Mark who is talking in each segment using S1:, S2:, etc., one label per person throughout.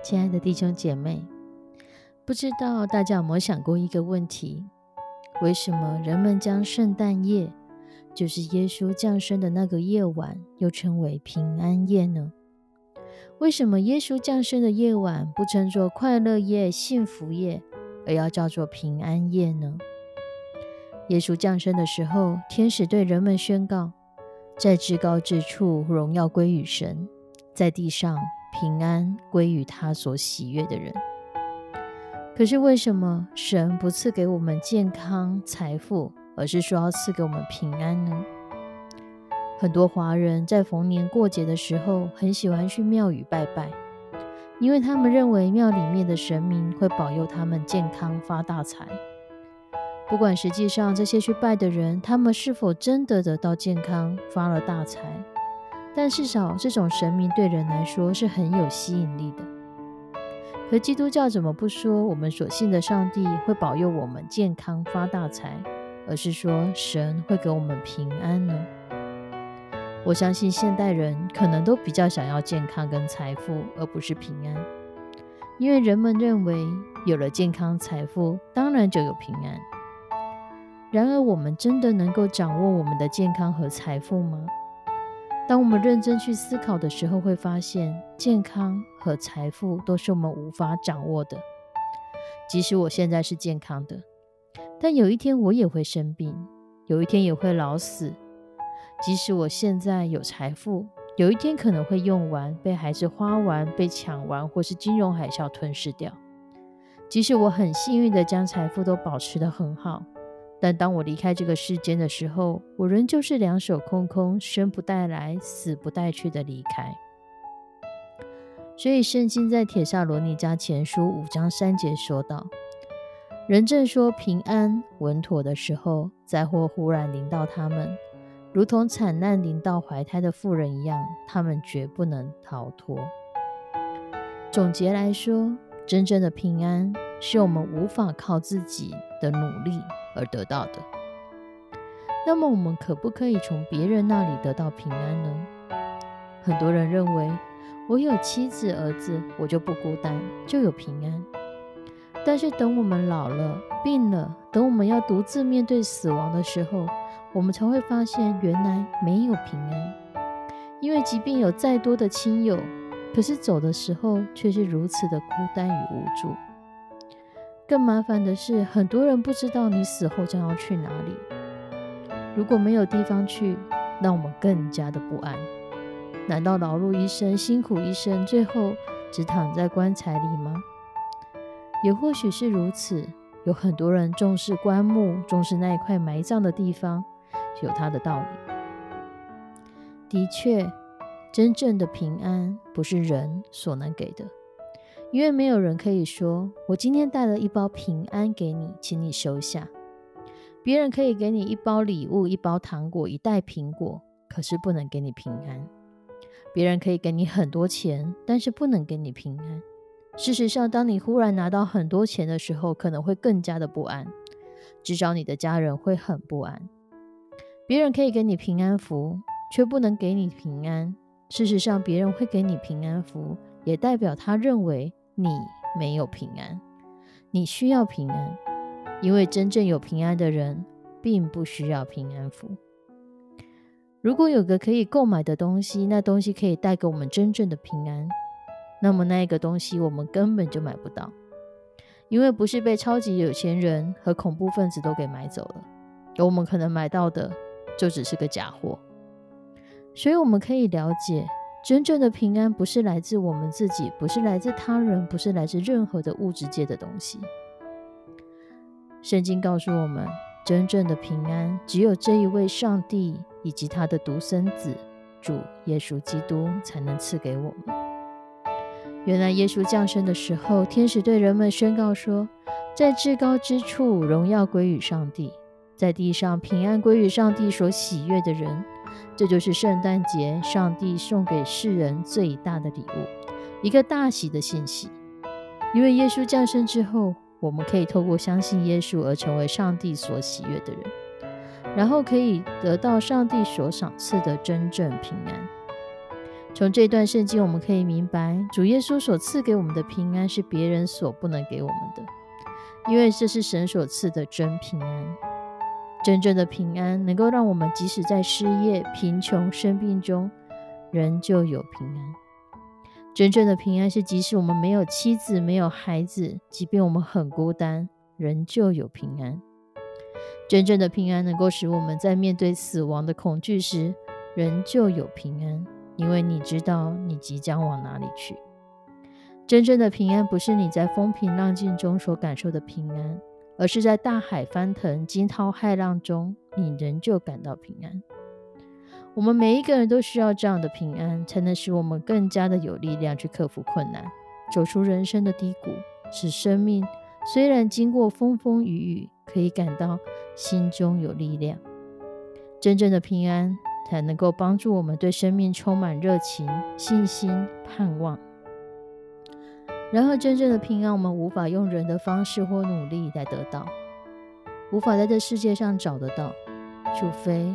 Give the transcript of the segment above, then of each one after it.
S1: 亲爱的弟兄姐妹，不知道大家有没有想过一个问题：为什么人们将圣诞夜，就是耶稣降生的那个夜晚，又称为平安夜呢？为什么耶稣降生的夜晚不称作快乐夜、幸福夜，而要叫做平安夜呢？耶稣降生的时候，天使对人们宣告：在至高之处，荣耀归于神；在地上。平安归于他所喜悦的人。可是为什么神不赐给我们健康财富，而是说要赐给我们平安呢？很多华人在逢年过节的时候，很喜欢去庙宇拜拜，因为他们认为庙里面的神明会保佑他们健康发大财。不管实际上这些去拜的人，他们是否真的得到健康发了大财。但至少这种神明对人来说是很有吸引力的。可基督教怎么不说我们所信的上帝会保佑我们健康发大财，而是说神会给我们平安呢？我相信现代人可能都比较想要健康跟财富，而不是平安，因为人们认为有了健康财富，当然就有平安。然而，我们真的能够掌握我们的健康和财富吗？当我们认真去思考的时候，会发现健康和财富都是我们无法掌握的。即使我现在是健康的，但有一天我也会生病，有一天也会老死。即使我现在有财富，有一天可能会用完，被孩子花完，被抢完，或是金融海啸吞噬掉。即使我很幸运的将财富都保持得很好。但当我离开这个世间的时候，我仍旧是两手空空，生不带来，死不带去的离开。所以，圣经在铁萨罗尼迦前书五章三节说道：“人正说平安稳妥的时候，灾祸忽然临到他们，如同惨难临到怀胎的妇人一样，他们绝不能逃脱。”总结来说，真正的平安是我们无法靠自己的努力。而得到的，那么我们可不可以从别人那里得到平安呢？很多人认为，我有妻子儿子，我就不孤单，就有平安。但是等我们老了、病了，等我们要独自面对死亡的时候，我们才会发现，原来没有平安。因为即便有再多的亲友，可是走的时候却是如此的孤单与无助。更麻烦的是，很多人不知道你死后将要去哪里。如果没有地方去，让我们更加的不安。难道劳碌一生、辛苦一生，最后只躺在棺材里吗？也或许是如此。有很多人重视棺木，重视那一块埋葬的地方，有他的道理。的确，真正的平安不是人所能给的。因为没有人可以说：“我今天带了一包平安给你，请你收下。”别人可以给你一包礼物、一包糖果、一袋苹果，可是不能给你平安。别人可以给你很多钱，但是不能给你平安。事实上，当你忽然拿到很多钱的时候，可能会更加的不安，至少你的家人会很不安。别人可以给你平安符，却不能给你平安。事实上，别人会给你平安符，也代表他认为。你没有平安，你需要平安，因为真正有平安的人并不需要平安符。如果有个可以购买的东西，那东西可以带给我们真正的平安，那么那一个东西我们根本就买不到，因为不是被超级有钱人和恐怖分子都给买走了，而我们可能买到的就只是个假货。所以我们可以了解，真正的平安不是来自我们自己，不是来自他人，不是来自任何的物质界的东西。圣经告诉我们，真正的平安只有这一位上帝以及他的独生子主耶稣基督才能赐给我们。原来耶稣降生的时候，天使对人们宣告说，在至高之处荣耀归于上帝，在地上平安归于上帝所喜悦的人。这就是圣诞节上帝送给世人最大的礼物，一个大喜的信息。因为耶稣降生之后。我们可以透过相信耶稣而成为上帝所喜悦的人，然后可以得到上帝所赏赐的真正平安。从这段圣经，我们可以明白，主耶稣所赐给我们的平安是别人所不能给我们的，因为这是神所赐的真平安。真正的平安能够让我们即使在失业、贫穷、生病中，仍旧有平安。真正的平安是，即使我们没有妻子、没有孩子，即便我们很孤单，仍旧有平安。真正的平安能够使我们在面对死亡的恐惧时，仍旧有平安，因为你知道你即将往哪里去。真正的平安不是你在风平浪静中所感受的平安，而是在大海翻腾、惊涛骇浪中，你仍旧感到平安。我们每一个人都需要这样的平安，才能使我们更加的有力量去克服困难，走出人生的低谷，使生命虽然经过风风雨雨，可以感到心中有力量。真正的平安才能够帮助我们对生命充满热情、信心、盼望。然而，真正的平安我们无法用人的方式或努力来得到，无法在这世界上找得到，除非。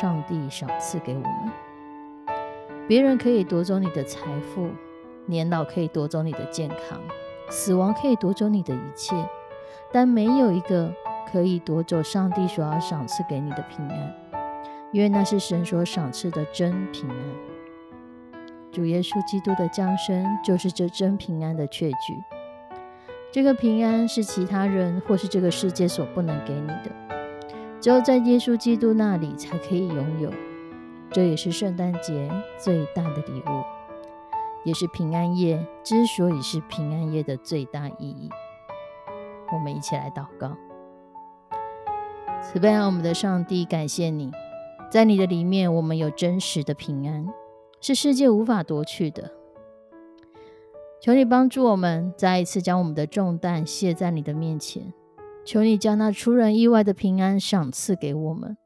S1: 上帝赏赐给我们，别人可以夺走你的财富，年老可以夺走你的健康，死亡可以夺走你的一切，但没有一个可以夺走上帝所要赏赐给你的平安，因为那是神所赏赐的真平安。主耶稣基督的降生就是这真平安的确据。这个平安是其他人或是这个世界所不能给你的。只有在耶稣基督那里才可以拥有，这也是圣诞节最大的礼物，也是平安夜之所以是平安夜的最大意义。我们一起来祷告：慈悲爱我们的上帝，感谢你，在你的里面，我们有真实的平安，是世界无法夺去的。求你帮助我们，再一次将我们的重担卸在你的面前。求你将那出人意外的平安赏赐给我们，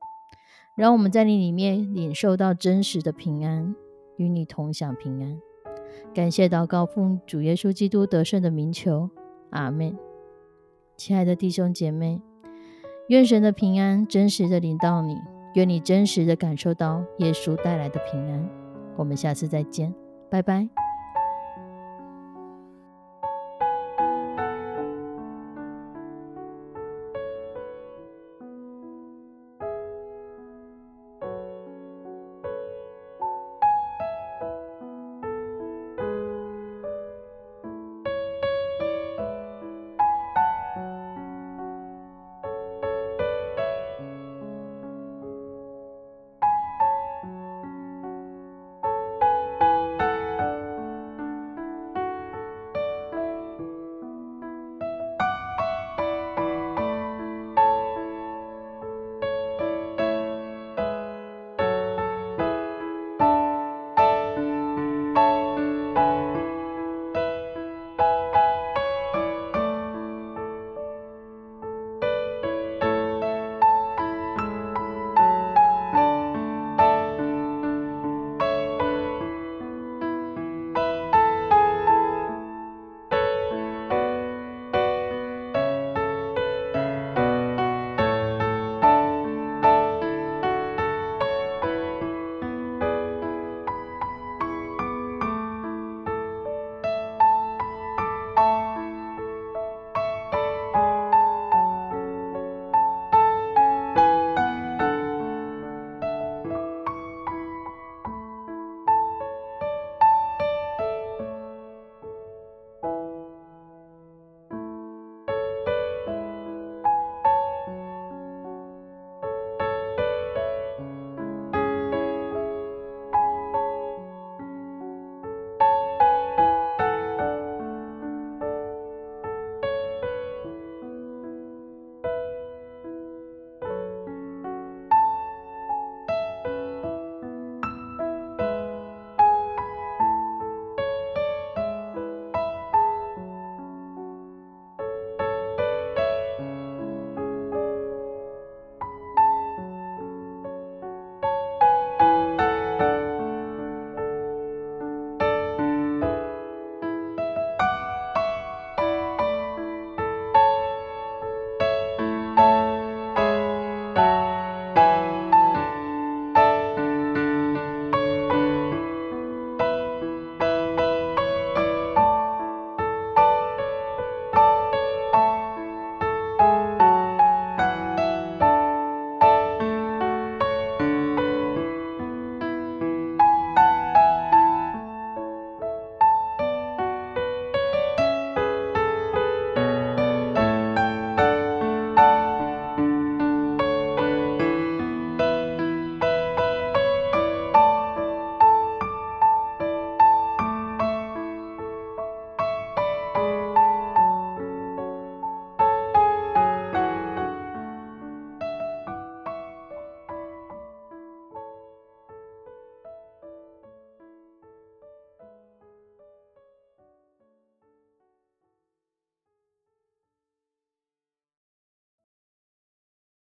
S1: 让我们在你里面领受到真实的平安，与你同享平安。感谢祷告奉主耶稣基督得胜的名求，阿门。亲爱的弟兄姐妹，愿神的平安真实的领到你，愿你真实的感受到耶稣带来的平安。我们下次再见，拜拜。